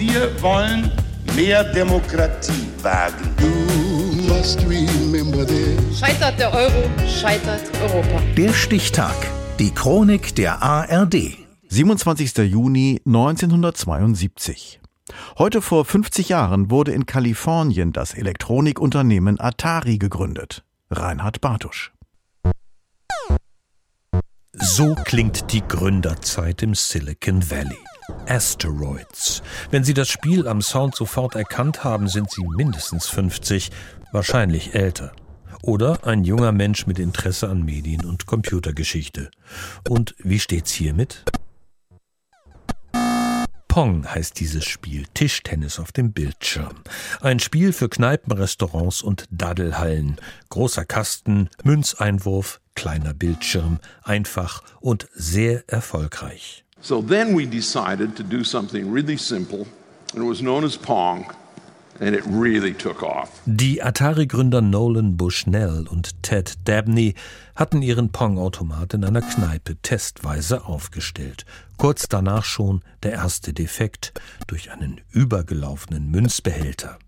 Wir wollen mehr Demokratie wagen. Scheitert der Euro, scheitert Europa. Der Stichtag. Die Chronik der ARD. 27. Juni 1972. Heute vor 50 Jahren wurde in Kalifornien das Elektronikunternehmen Atari gegründet. Reinhard Bartusch. So klingt die Gründerzeit im Silicon Valley. Asteroids. Wenn Sie das Spiel am Sound sofort erkannt haben, sind Sie mindestens 50, wahrscheinlich älter. Oder ein junger Mensch mit Interesse an Medien und Computergeschichte. Und wie steht's hiermit? Pong heißt dieses Spiel, Tischtennis auf dem Bildschirm. Ein Spiel für Kneipen, Restaurants und Daddelhallen. Großer Kasten, Münzeinwurf, kleiner Bildschirm, einfach und sehr erfolgreich. So then we decided to do something really simple, and it was known as Pong. And it really took off. Die Atari-Gründer Nolan Bushnell und Ted Dabney hatten ihren Pong-Automat in einer Kneipe testweise aufgestellt. Kurz danach schon der erste Defekt durch einen übergelaufenen Münzbehälter.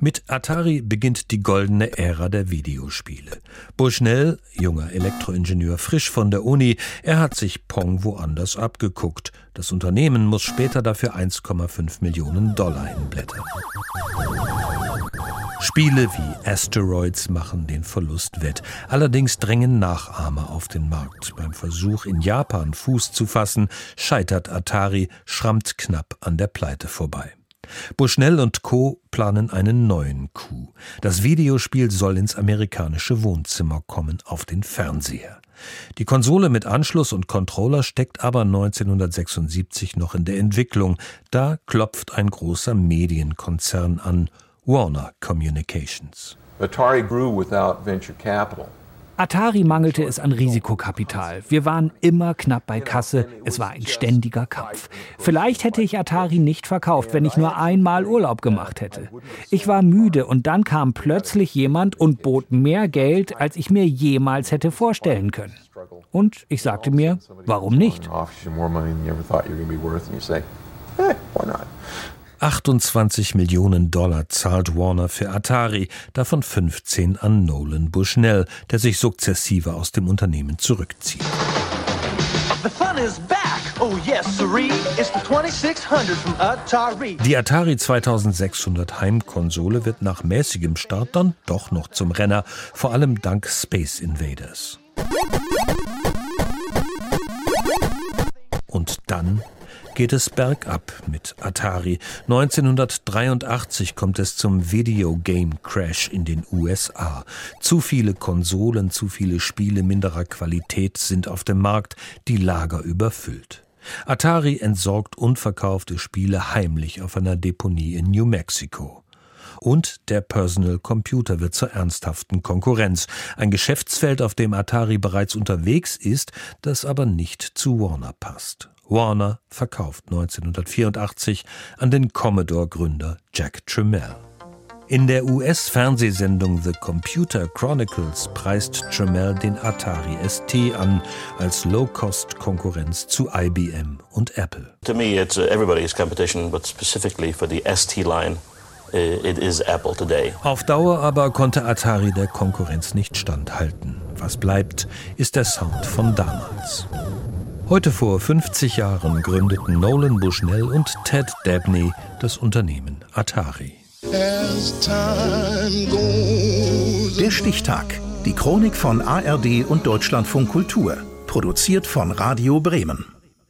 Mit Atari beginnt die goldene Ära der Videospiele. Bushnell, junger Elektroingenieur frisch von der Uni, er hat sich Pong woanders abgeguckt. Das Unternehmen muss später dafür 1,5 Millionen Dollar hinblättern. Spiele wie Asteroids machen den Verlust wett. Allerdings drängen Nachahmer auf den Markt. Beim Versuch, in Japan Fuß zu fassen, scheitert Atari, schrammt knapp an der Pleite vorbei. Bushnell und Co. planen einen neuen Coup. Das Videospiel soll ins amerikanische Wohnzimmer kommen, auf den Fernseher. Die Konsole mit Anschluss und Controller steckt aber 1976 noch in der Entwicklung. Da klopft ein großer Medienkonzern an, Warner Communications. Atari grew without venture capital. Atari mangelte es an Risikokapital. Wir waren immer knapp bei Kasse. Es war ein ständiger Kampf. Vielleicht hätte ich Atari nicht verkauft, wenn ich nur einmal Urlaub gemacht hätte. Ich war müde und dann kam plötzlich jemand und bot mehr Geld, als ich mir jemals hätte vorstellen können. Und ich sagte mir, warum nicht? 28 Millionen Dollar zahlt Warner für Atari, davon 15 an Nolan Bushnell, der sich sukzessive aus dem Unternehmen zurückzieht. Oh, Die Atari 2600 Heimkonsole wird nach mäßigem Start dann doch noch zum Renner, vor allem dank Space Invaders. Und dann geht es bergab mit Atari. 1983 kommt es zum Videogame Crash in den USA. Zu viele Konsolen, zu viele Spiele minderer Qualität sind auf dem Markt, die Lager überfüllt. Atari entsorgt unverkaufte Spiele heimlich auf einer Deponie in New Mexico. Und der Personal Computer wird zur ernsthaften Konkurrenz. Ein Geschäftsfeld, auf dem Atari bereits unterwegs ist, das aber nicht zu Warner passt. Warner verkauft 1984 an den Commodore-Gründer Jack Tramiel. In der US-Fernsehsendung The Computer Chronicles preist Tramiel den Atari ST an als Low-Cost-Konkurrenz zu IBM und Apple. To me, it's uh, everybody's competition, but specifically for the ST line. Uh, it is Apple today. Auf Dauer aber konnte Atari der Konkurrenz nicht standhalten. Was bleibt, ist der Sound von damals. Heute vor 50 Jahren gründeten Nolan Bushnell und Ted Dabney das Unternehmen Atari. Der Stichtag. Die Chronik von ARD und Deutschlandfunk Kultur. Produziert von Radio Bremen.